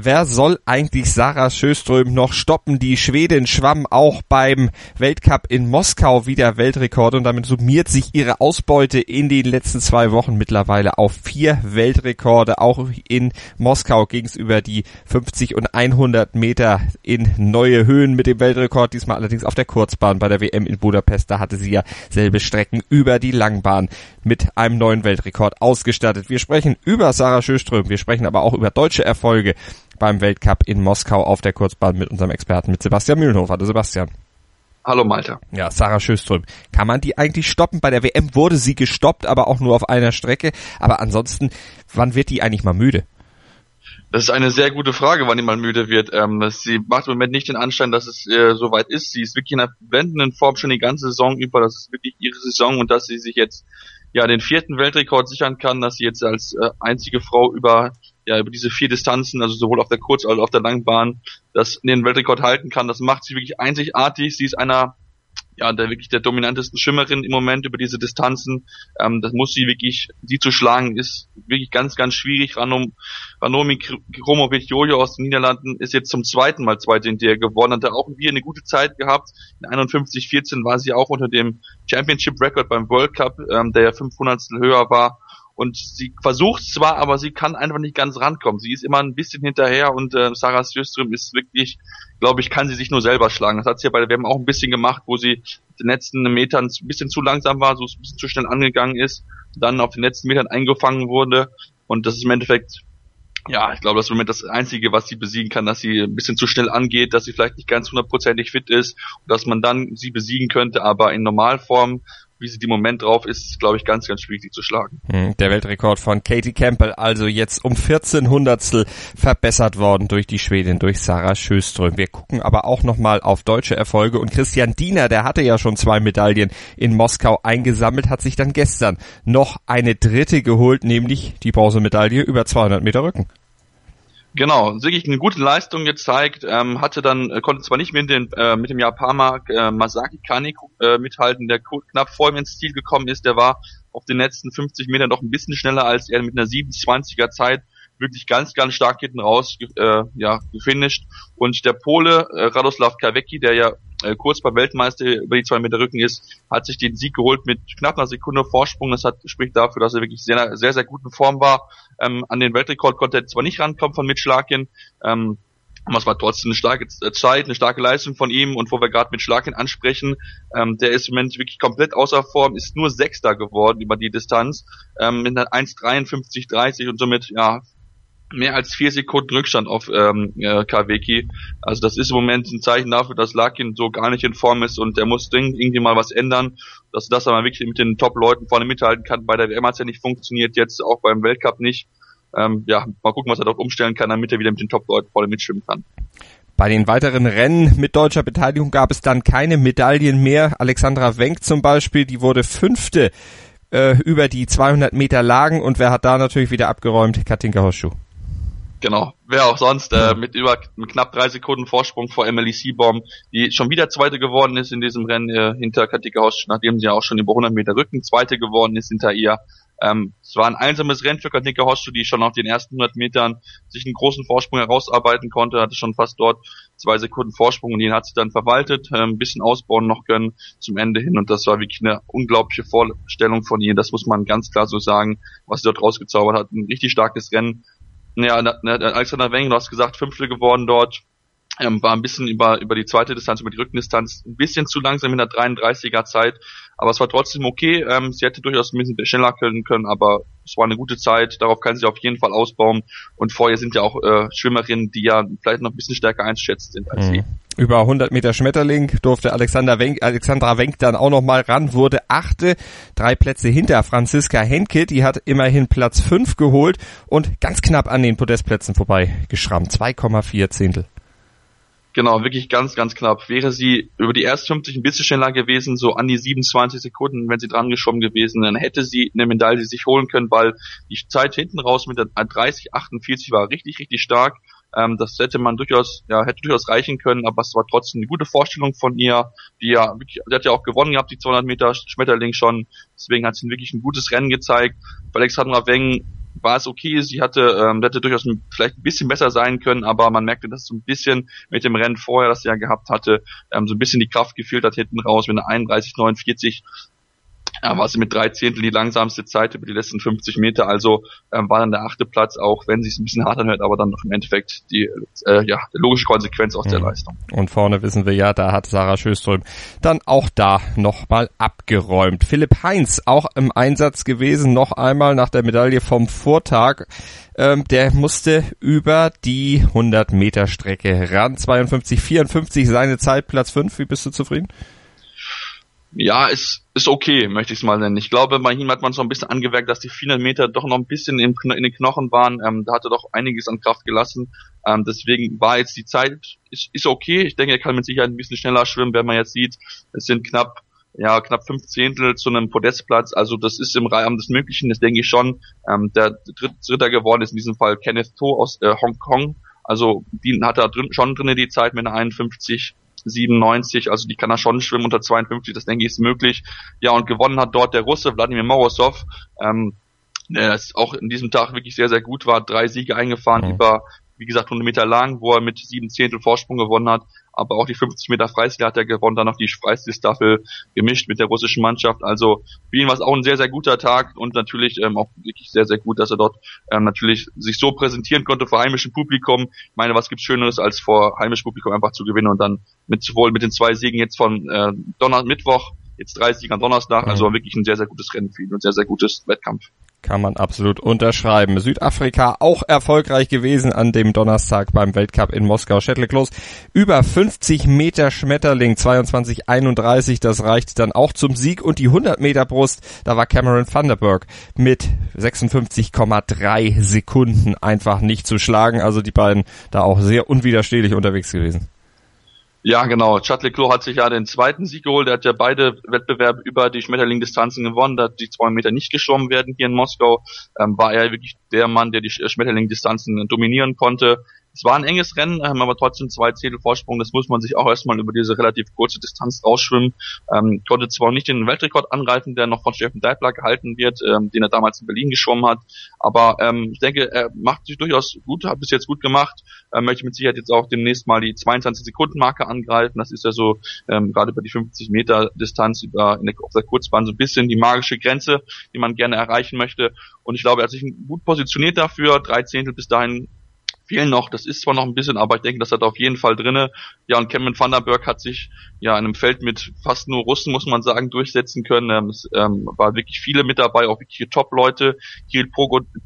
Wer soll eigentlich Sarah Schöström noch stoppen? Die Schwedin schwamm auch beim Weltcup in Moskau wieder Weltrekord und damit summiert sich ihre Ausbeute in den letzten zwei Wochen mittlerweile auf vier Weltrekorde. Auch in Moskau ging es über die 50 und 100 Meter in neue Höhen mit dem Weltrekord. Diesmal allerdings auf der Kurzbahn bei der WM in Budapest. Da hatte sie ja selbe Strecken über die Langbahn mit einem neuen Weltrekord ausgestattet. Wir sprechen über Sarah Schöström. Wir sprechen aber auch über deutsche Erfolge beim Weltcup in Moskau auf der Kurzbahn mit unserem Experten, mit Sebastian Mühlenhofer. Hallo Sebastian. Hallo Malte. Ja, Sarah Schöström. Kann man die eigentlich stoppen? Bei der WM wurde sie gestoppt, aber auch nur auf einer Strecke. Aber ansonsten, wann wird die eigentlich mal müde? Das ist eine sehr gute Frage, wann die mal müde wird. Ähm, sie macht im Moment nicht den Anschein, dass es äh, soweit ist. Sie ist wirklich in einer blendenden Form schon die ganze Saison über. Das ist wirklich ihre Saison und dass sie sich jetzt ja den vierten Weltrekord sichern kann, dass sie jetzt als äh, einzige Frau über ja über diese vier Distanzen, also sowohl auf der Kurz- als auch auf der Langbahn, das den Weltrekord halten kann. Das macht sie wirklich einzigartig. Sie ist einer ja, der wirklich der dominantesten Schwimmerin im Moment über diese Distanzen. Ähm, das muss sie wirklich, sie zu schlagen, ist wirklich ganz, ganz schwierig. Ranom, Ranomi Kromovic Jojo aus den Niederlanden ist jetzt zum zweiten Mal zweite in der geworden, hat da auch wieder eine gute Zeit gehabt. In 51,14 war sie auch unter dem Championship Record beim World Cup, ähm, der ja 500 höher war und sie versucht zwar, aber sie kann einfach nicht ganz rankommen. Sie ist immer ein bisschen hinterher und äh, Sarah Sjöström ist wirklich, glaube ich, kann sie sich nur selber schlagen. Das hat sie ja bei der WM auch ein bisschen gemacht, wo sie den letzten Metern ein bisschen zu langsam war, so ein bisschen zu schnell angegangen ist, dann auf den letzten Metern eingefangen wurde und das ist im Endeffekt ja, ich glaube, das ist im Moment das Einzige, was sie besiegen kann, dass sie ein bisschen zu schnell angeht, dass sie vielleicht nicht ganz hundertprozentig fit ist und dass man dann sie besiegen könnte, aber in Normalform wie sie im Moment drauf ist, glaube ich, ganz, ganz schwierig, sie zu schlagen. Hm, der Weltrekord von Katie Campbell, also jetzt um 14 Hundertstel verbessert worden durch die Schwedin, durch Sarah Schöström. Wir gucken aber auch nochmal auf deutsche Erfolge und Christian Diener, der hatte ja schon zwei Medaillen in Moskau eingesammelt, hat sich dann gestern noch eine dritte geholt, nämlich die Bronzemedaille über 200 Meter Rücken. Genau, wirklich eine gute Leistung gezeigt, ähm, hatte dann, äh, konnte zwar nicht mit, den, äh, mit dem Japaner äh, Masaki Kani äh, mithalten, der knapp vor ihm ins Ziel gekommen ist, der war auf den letzten 50 Metern noch ein bisschen schneller als er mit einer 27er Zeit, wirklich ganz, ganz stark hinten raus äh, ja, gefinisht. Und der Pole äh, Radoslav Kawecki, der ja äh, kurz beim Weltmeister über die zwei Meter Rücken ist, hat sich den Sieg geholt mit knapp einer Sekunde Vorsprung. Das hat, spricht dafür, dass er wirklich sehr, sehr, sehr guten Form war. Ähm, an den Weltrekord konnte er zwar nicht rankommen von Mitschlagen, ähm, aber es war trotzdem eine starke Zeit, eine starke Leistung von ihm und wo wir gerade mit Schlagen ansprechen, ähm, der ist im Moment wirklich komplett außer Form, ist nur Sechster geworden über die Distanz, ähm, mit einer 1,53,30 und somit ja mehr als vier Sekunden Rückstand auf ähm, äh, Kaweki. Also das ist im Moment ein Zeichen dafür, dass Larkin so gar nicht in Form ist und er muss irgendwie mal was ändern, dass das aber wirklich mit den Top-Leuten vorne mithalten kann. Bei der WM hat es ja nicht funktioniert, jetzt auch beim Weltcup nicht. Ähm, ja, mal gucken, was er dort umstellen kann, damit er wieder mit den Top-Leuten vorne mitschwimmen kann. Bei den weiteren Rennen mit deutscher Beteiligung gab es dann keine Medaillen mehr. Alexandra Wenk zum Beispiel, die wurde fünfte äh, über die 200 Meter Lagen und wer hat da natürlich wieder abgeräumt? Katinka Horschuh. Genau, wer auch sonst, äh, mit über mit knapp drei Sekunden Vorsprung vor Emily Seaborn, die schon wieder Zweite geworden ist in diesem Rennen äh, hinter Katika Hosch, nachdem sie ja auch schon über 100 Meter Rücken Zweite geworden ist hinter ihr. Ähm, es war ein einsames Rennen für Katinka Hosch, die schon auf den ersten 100 Metern sich einen großen Vorsprung herausarbeiten konnte, hatte schon fast dort zwei Sekunden Vorsprung und den hat sie dann verwaltet, äh, ein bisschen ausbauen noch können zum Ende hin und das war wirklich eine unglaubliche Vorstellung von ihr, das muss man ganz klar so sagen, was sie dort rausgezaubert hat, ein richtig starkes Rennen, ja, Alexander Weng, du hast gesagt, Fünftel geworden dort. Ähm, war ein bisschen über, über die zweite Distanz, über die Rückendistanz, ein bisschen zu langsam in der 33er Zeit, aber es war trotzdem okay. Ähm, sie hätte durchaus ein bisschen schneller können können, aber es war eine gute Zeit. Darauf kann sie auf jeden Fall ausbauen. Und vorher sind ja auch äh, Schwimmerinnen, die ja vielleicht noch ein bisschen stärker einzuschätzen sind als mhm. sie. Über 100 Meter Schmetterling durfte Alexander Wenk, Alexandra Wenk dann auch noch mal ran, wurde achte, drei Plätze hinter Franziska Henke, die hat immerhin Platz fünf geholt und ganz knapp an den Podestplätzen vorbei geschrammt, 2,4 Zehntel. Genau, wirklich ganz, ganz knapp. Wäre sie über die ersten 50 ein bisschen schneller gewesen, so an die 27 Sekunden, wenn sie dran geschoben gewesen, dann hätte sie eine Medaille sich holen können, weil die Zeit hinten raus mit der 30, 48 war richtig, richtig stark. Ähm, das hätte man durchaus, ja, hätte durchaus reichen können, aber es war trotzdem eine gute Vorstellung von ihr, die ja wirklich, die hat ja auch gewonnen gehabt, die 200 Meter Schmetterling schon. Deswegen hat sie wirklich ein gutes Rennen gezeigt. Für Alexandra Weng war es okay. Sie hatte, ähm, hätte durchaus ein, vielleicht ein bisschen besser sein können, aber man merkte, dass so ein bisschen mit dem Rennen vorher, das sie ja gehabt hatte, ähm, so ein bisschen die Kraft gefehlt hat hinten raus, wenn eine 31, 49 ja, war sie mit drei Zehntel die langsamste Zeit über die letzten 50 Meter, also ähm, war dann der achte Platz, auch wenn sie es ein bisschen hart anhört, aber dann noch im Endeffekt die äh, ja, logische Konsequenz aus mhm. der Leistung. Und vorne wissen wir ja, da hat Sarah Schöström dann auch da nochmal abgeräumt. Philipp Heinz auch im Einsatz gewesen, noch einmal nach der Medaille vom Vortag. Ähm, der musste über die 100 Meter Strecke ran, 52, 54 seine Zeit, Platz 5. Wie bist du zufrieden? Ja, ist, ist okay, möchte ich es mal nennen. Ich glaube, bei ihm hat man so ein bisschen angemerkt, dass die 400 Meter doch noch ein bisschen in, in den Knochen waren. Ähm, da hat er doch einiges an Kraft gelassen. Ähm, deswegen war jetzt die Zeit, ist, ist okay. Ich denke, er kann mit Sicherheit ein bisschen schneller schwimmen, wenn man jetzt sieht, es sind knapp ja, knapp fünf Zehntel zu einem Podestplatz. Also das ist im Rahmen des Möglichen, das denke ich schon. Ähm, der Dritter geworden ist in diesem Fall Kenneth To aus äh, Hongkong. Also die hat er drin, schon drinnen die Zeit mit einer 51 97, also die kann er schon schwimmen unter 52, das denke ich ist möglich. Ja, und gewonnen hat dort der Russe Wladimir Morozov, ähm, der ist auch in diesem Tag wirklich sehr, sehr gut war, drei Siege eingefahren mhm. über, wie gesagt, 100 Meter lang, wo er mit sieben Zehntel Vorsprung gewonnen hat aber auch die 50 Meter Freistil hat er gewonnen, dann noch die Freistilstaffel gemischt mit der russischen Mannschaft. Also für ihn war es auch ein sehr, sehr guter Tag und natürlich ähm, auch wirklich sehr, sehr gut, dass er dort ähm, natürlich sich so präsentieren konnte vor heimischem Publikum. Ich meine, was gibt's Schöneres, als vor heimischem Publikum einfach zu gewinnen und dann mit sowohl mit den zwei Siegen jetzt von äh, Donner Mittwoch, jetzt drei Siege am Donnerstag, also mhm. wirklich ein sehr, sehr gutes Rennen für ihn und sehr, sehr gutes Wettkampf. Kann man absolut unterschreiben. Südafrika auch erfolgreich gewesen an dem Donnerstag beim Weltcup in Moskau. Shetland über 50 Meter Schmetterling 22:31. Das reicht dann auch zum Sieg und die 100 Meter Brust. Da war Cameron Vanderberg mit 56,3 Sekunden einfach nicht zu schlagen. Also die beiden da auch sehr unwiderstehlich unterwegs gewesen. Ja, genau. Chad Klo hat sich ja den zweiten Sieg geholt. Er hat ja beide Wettbewerbe über die Schmetterling-Distanzen gewonnen. Da die zwei Meter nicht geschwommen werden hier in Moskau. Ähm, war er wirklich der Mann, der die Schmetterling-Distanzen dominieren konnte. Es war ein enges Rennen, haben aber trotzdem zwei Zehntel Vorsprung. Das muss man sich auch erstmal über diese relativ kurze Distanz rausschwimmen. Ähm, konnte zwar nicht den Weltrekord angreifen, der noch von Steffen Deibler gehalten wird, ähm, den er damals in Berlin geschwommen hat. Aber ähm, ich denke, er macht sich durchaus gut, hat bis jetzt gut gemacht. Er möchte mit Sicherheit jetzt auch demnächst mal die 22 Sekunden Marke angreifen. Das ist ja so ähm, gerade über die 50 Meter Distanz über in der, auf der Kurzbahn so ein bisschen die magische Grenze, die man gerne erreichen möchte. Und ich glaube, er hat sich gut positioniert dafür. Drei Zehntel bis dahin fehlen noch. Das ist zwar noch ein bisschen, aber ich denke, das hat auf jeden Fall drinne. Ja, und Cameron Vanderberg hat sich ja in einem Feld mit fast nur Russen, muss man sagen, durchsetzen können. Ähm, es ähm, war wirklich viele mit dabei, auch wirklich Top-Leute. Kirill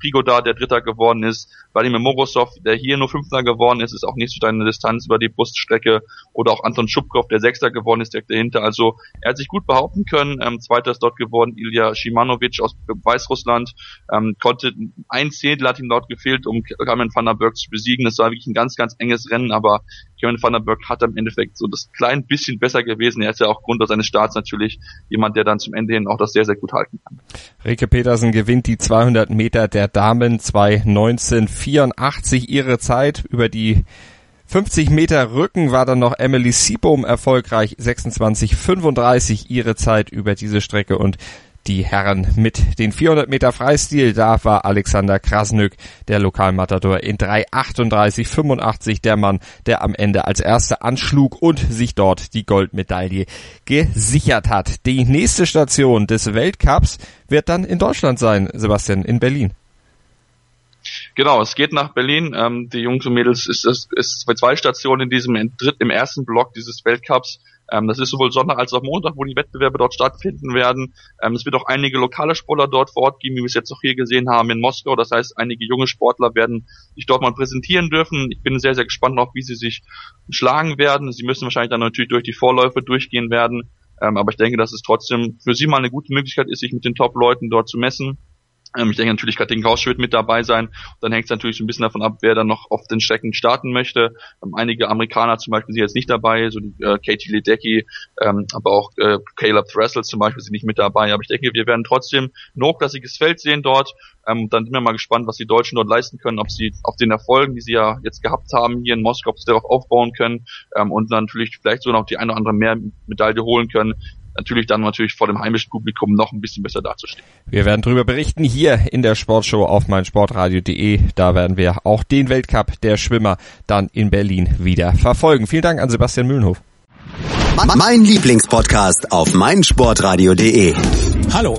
Prigoda, der Dritter geworden ist. Vladimir Morozov, der hier nur Fünfter geworden ist, ist auch nicht so deine Distanz über die Bruststrecke. Oder auch Anton Schubkov, der Sechster geworden ist, direkt dahinter. Also er hat sich gut behaupten können. Ähm, Zweiter ist dort geworden Ilya Shimanovic aus Weißrussland. Ähm, konnte ein Zehntel hat ihm dort gefehlt, um Cameron Vanderberg zu besiegen. Das war wirklich ein ganz, ganz enges Rennen, aber Kevin Vanderberg hat im Endeffekt so das klein bisschen besser gewesen. Er ist ja auch Grund seines Starts natürlich jemand, der dann zum Ende hin auch das sehr, sehr gut halten kann. Rike Petersen gewinnt die 200 Meter der Damen 2.19.84 ihre Zeit über die 50 Meter Rücken war dann noch Emily Siebohm erfolgreich, 26,35 ihre Zeit über diese Strecke und die Herren mit den 400 Meter Freistil. Da war Alexander Krasnück, der Lokalmatador, in 3,38,85 der Mann, der am Ende als erster anschlug und sich dort die Goldmedaille gesichert hat. Die nächste Station des Weltcups wird dann in Deutschland sein, Sebastian, in Berlin. Genau, es geht nach Berlin. Ähm, die Jungs und Mädels ist, ist, ist bei zwei Stationen in diesem im, im ersten Block dieses Weltcups. Ähm, das ist sowohl Sonntag als auch Montag, wo die Wettbewerbe dort stattfinden werden. Ähm, es wird auch einige lokale Sportler dort vor Ort geben, wie wir es jetzt auch hier gesehen haben in Moskau. Das heißt, einige junge Sportler werden sich dort mal präsentieren dürfen. Ich bin sehr, sehr gespannt auch, wie sie sich schlagen werden. Sie müssen wahrscheinlich dann natürlich durch die Vorläufe durchgehen werden. Ähm, aber ich denke, dass es trotzdem für sie mal eine gute Möglichkeit ist, sich mit den Top-Leuten dort zu messen. Ähm, ich denke natürlich, Katin Rausch wird mit dabei sein. Dann hängt es natürlich so ein bisschen davon ab, wer dann noch auf den Strecken starten möchte. Ähm, einige Amerikaner zum Beispiel sind jetzt nicht dabei, so die, äh, Katie Ledecky, ähm, aber auch äh, Caleb Thressel zum Beispiel sind nicht mit dabei. Aber ich denke, wir werden trotzdem ein hochklassiges Feld sehen dort. Ähm, dann sind wir mal gespannt, was die Deutschen dort leisten können, ob sie auf den Erfolgen, die sie ja jetzt gehabt haben hier in Moskau, ob sie darauf aufbauen können ähm, und dann natürlich vielleicht so noch die eine oder andere mehr Medaille holen können natürlich dann natürlich vor dem heimischen Publikum noch ein bisschen besser dazustehen. Wir werden darüber berichten hier in der Sportshow auf meinsportradio.de. Da werden wir auch den Weltcup der Schwimmer dann in Berlin wieder verfolgen. Vielen Dank an Sebastian Mühlenhof. Mein Lieblingspodcast auf meinsportradio.de. Hallo.